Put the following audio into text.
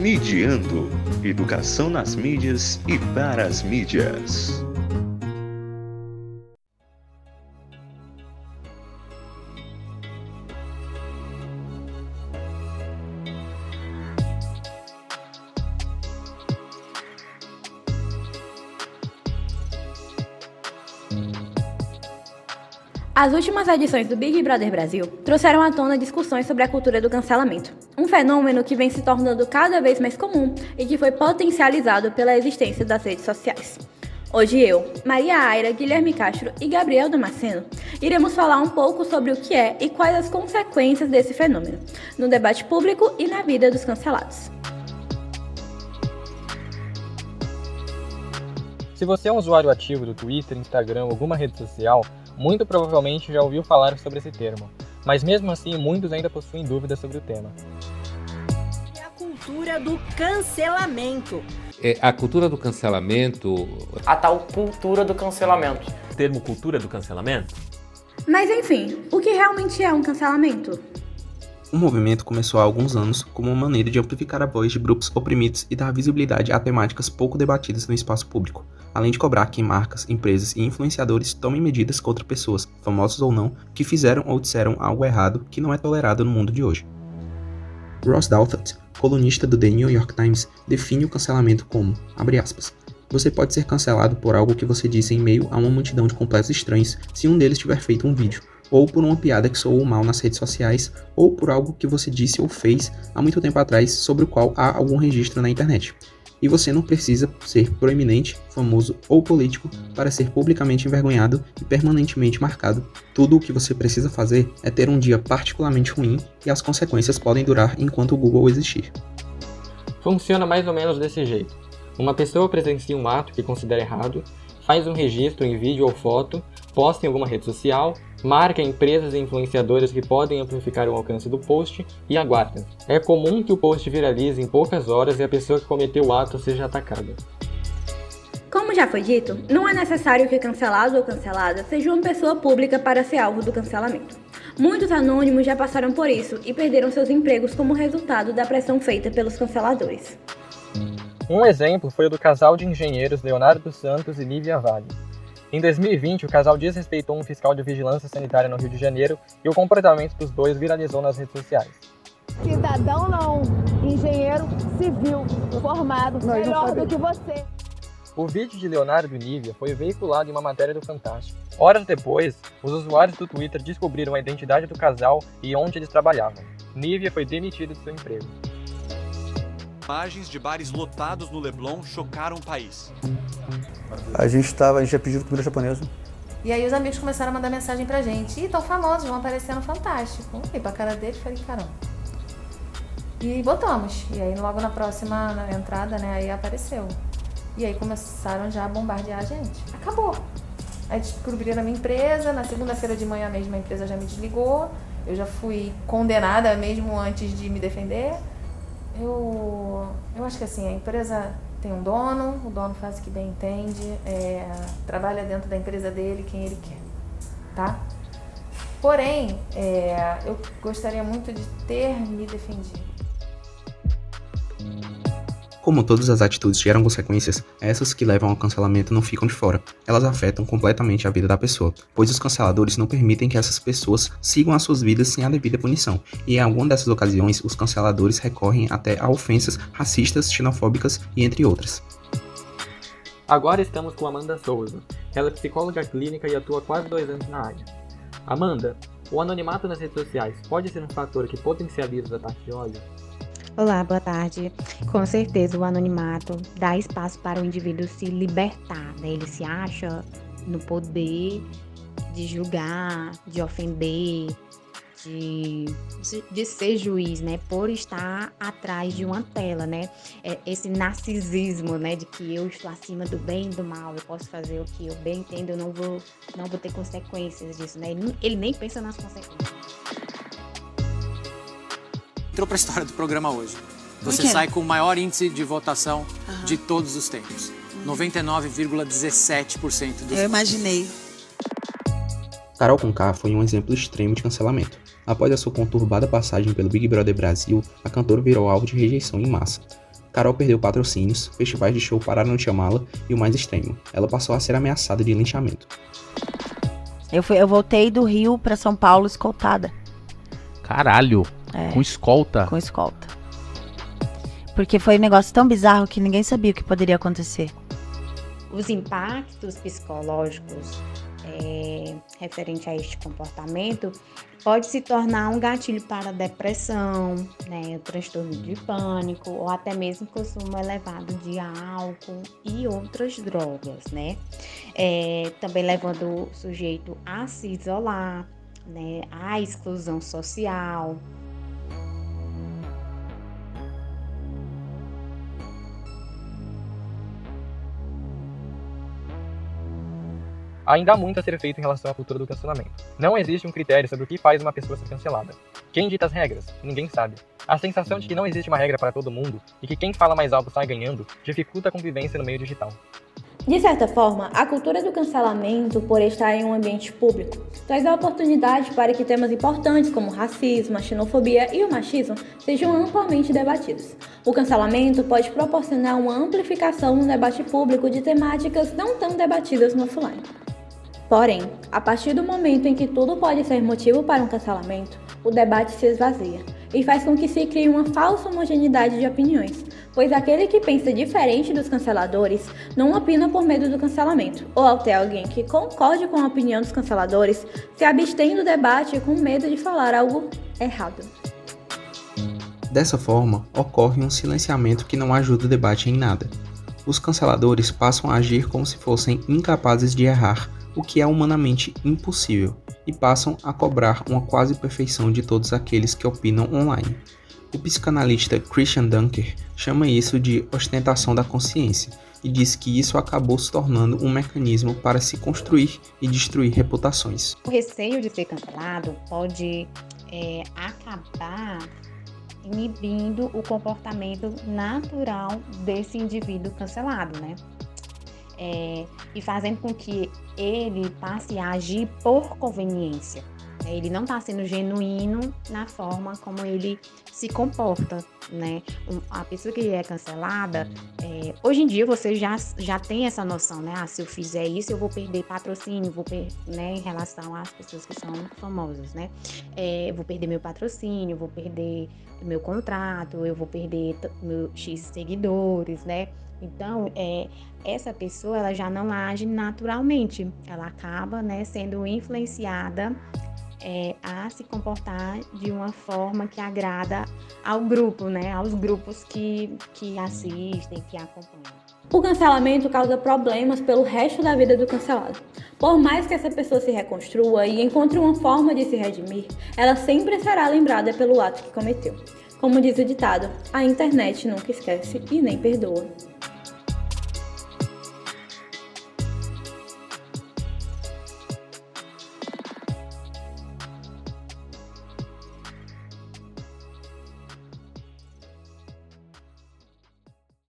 Midiando Educação nas mídias e para as mídias. As últimas edições do Big Brother Brasil trouxeram à tona discussões sobre a cultura do cancelamento, um fenômeno que vem se tornando cada vez mais comum e que foi potencializado pela existência das redes sociais. Hoje eu, Maria Aira, Guilherme Castro e Gabriel Damasceno iremos falar um pouco sobre o que é e quais as consequências desse fenômeno, no debate público e na vida dos cancelados. Se você é um usuário ativo do Twitter, Instagram ou alguma rede social, muito provavelmente já ouviu falar sobre esse termo, mas mesmo assim muitos ainda possuem dúvidas sobre o tema. E a cultura do cancelamento. É, a cultura do cancelamento. A tal cultura do cancelamento. O termo cultura do cancelamento? Mas enfim, o que realmente é um cancelamento? O movimento começou há alguns anos como uma maneira de amplificar a voz de grupos oprimidos e dar visibilidade a temáticas pouco debatidas no espaço público além de cobrar que marcas, empresas e influenciadores tomem medidas contra pessoas, famosas ou não, que fizeram ou disseram algo errado que não é tolerado no mundo de hoje. Ross Douthat, colunista do The New York Times, define o cancelamento como, abre aspas, você pode ser cancelado por algo que você disse em meio a uma multidão de completos estranhos se um deles tiver feito um vídeo, ou por uma piada que soou mal nas redes sociais, ou por algo que você disse ou fez há muito tempo atrás sobre o qual há algum registro na internet e você não precisa ser proeminente, famoso ou político para ser publicamente envergonhado e permanentemente marcado. Tudo o que você precisa fazer é ter um dia particularmente ruim e as consequências podem durar enquanto o Google existir. Funciona mais ou menos desse jeito. Uma pessoa presencia um ato que considera errado, faz um registro em vídeo ou foto, posta em alguma rede social marca empresas e influenciadores que podem amplificar o alcance do post e aguarda. É comum que o post viralize em poucas horas e a pessoa que cometeu o ato seja atacada. Como já foi dito, não é necessário que cancelado ou cancelada seja uma pessoa pública para ser alvo do cancelamento. Muitos anônimos já passaram por isso e perderam seus empregos como resultado da pressão feita pelos canceladores. Um exemplo foi o do casal de engenheiros Leonardo Santos e Lívia Vale. Em 2020, o casal desrespeitou um fiscal de vigilância sanitária no Rio de Janeiro e o comportamento dos dois viralizou nas redes sociais. Cidadão não, engenheiro civil, formado, melhor do que você. O vídeo de Leonardo e Nívia foi veiculado em uma matéria do Fantástico. Horas depois, os usuários do Twitter descobriram a identidade do casal e onde eles trabalhavam. Nívia foi demitida de seu emprego. Imagens de bares lotados no Leblon chocaram o país. A gente estava, a gente tinha pedido comida japonesa. E aí os amigos começaram a mandar mensagem pra gente. Ih, tão famosos, vão aparecer no Fantástico. E pra cara deles, falei, caramba. E botamos. E aí logo na próxima na entrada, né, aí apareceu. E aí começaram já a bombardear a gente. Acabou. Aí descobriram a minha empresa, na segunda-feira de manhã mesmo a empresa já me desligou. Eu já fui condenada mesmo antes de me defender. Eu, eu acho que assim, a empresa tem um dono, o dono faz o que bem entende, é, trabalha dentro da empresa dele quem ele quer, tá? Porém, é, eu gostaria muito de ter me defendido. Como todas as atitudes geram consequências, essas que levam ao cancelamento não ficam de fora. Elas afetam completamente a vida da pessoa, pois os canceladores não permitem que essas pessoas sigam as suas vidas sem a devida punição. E em alguma dessas ocasiões, os canceladores recorrem até a ofensas racistas, xenofóbicas e entre outras. Agora estamos com Amanda Souza. Ela é psicóloga clínica e atua quase dois anos na área. Amanda, o anonimato nas redes sociais pode ser um fator que potencializa os ataques de ódio? Olá, boa tarde. Com certeza o anonimato dá espaço para o indivíduo se libertar, né? Ele se acha no poder de julgar, de ofender, de, de, ser juiz, né? Por estar atrás de uma tela, né? É esse narcisismo, né? De que eu estou acima do bem e do mal, eu posso fazer o que eu bem entendo, eu não vou, não vou ter consequências disso, né? Ele nem pensa nas consequências entrou para a história do programa hoje. Você sai com o maior índice de votação uhum. de todos os tempos. Uhum. 99,17% dos Eu votos. imaginei. Carol Conká foi um exemplo extremo de cancelamento. Após a sua conturbada passagem pelo Big Brother Brasil, a cantora virou alvo de rejeição em massa. Carol perdeu patrocínios, festivais de show pararam de chamá-la e o mais extremo, ela passou a ser ameaçada de linchamento. Eu, fui, eu voltei do Rio para São Paulo escoltada. Caralho! É, com escolta? Com escolta. Porque foi um negócio tão bizarro que ninguém sabia o que poderia acontecer. Os impactos psicológicos é, referente a este comportamento pode se tornar um gatilho para depressão, né, transtorno de pânico ou até mesmo consumo elevado de álcool e outras drogas, né? É, também levando o sujeito a se isolar, né, à exclusão social, ainda há muito a ser feito em relação à cultura do cancelamento. Não existe um critério sobre o que faz uma pessoa ser cancelada. Quem dita as regras? Ninguém sabe. A sensação de que não existe uma regra para todo mundo e que quem fala mais alto sai ganhando dificulta a convivência no meio digital. De certa forma, a cultura do cancelamento, por estar em um ambiente público, traz a oportunidade para que temas importantes como racismo, a xenofobia e o machismo sejam amplamente debatidos. O cancelamento pode proporcionar uma amplificação no debate público de temáticas não tão debatidas no offline. Porém, a partir do momento em que tudo pode ser motivo para um cancelamento, o debate se esvazia e faz com que se crie uma falsa homogeneidade de opiniões, pois aquele que pensa diferente dos canceladores não opina por medo do cancelamento, ou até alguém que concorde com a opinião dos canceladores se abstém do debate com medo de falar algo errado. Dessa forma, ocorre um silenciamento que não ajuda o debate em nada. Os canceladores passam a agir como se fossem incapazes de errar o que é humanamente impossível, e passam a cobrar uma quase perfeição de todos aqueles que opinam online. O psicanalista Christian Dunker chama isso de ostentação da consciência e diz que isso acabou se tornando um mecanismo para se construir e destruir reputações. O receio de ser cancelado pode é, acabar inibindo o comportamento natural desse indivíduo cancelado, né? É, e fazendo com que ele passe a agir por conveniência. Né? Ele não está sendo genuíno na forma como ele se comporta, né? A pessoa que é cancelada, é, hoje em dia você já, já tem essa noção, né? Ah, se eu fizer isso, eu vou perder patrocínio, vou per né? Em relação às pessoas que são famosas, né? É, vou perder meu patrocínio, vou perder meu contrato, eu vou perder meu X seguidores, né? Então, é, essa pessoa ela já não age naturalmente, ela acaba né, sendo influenciada é, a se comportar de uma forma que agrada ao grupo, né, aos grupos que, que assistem, que acompanham. O cancelamento causa problemas pelo resto da vida do cancelado. Por mais que essa pessoa se reconstrua e encontre uma forma de se redimir, ela sempre será lembrada pelo ato que cometeu. Como diz o ditado, a internet nunca esquece e nem perdoa.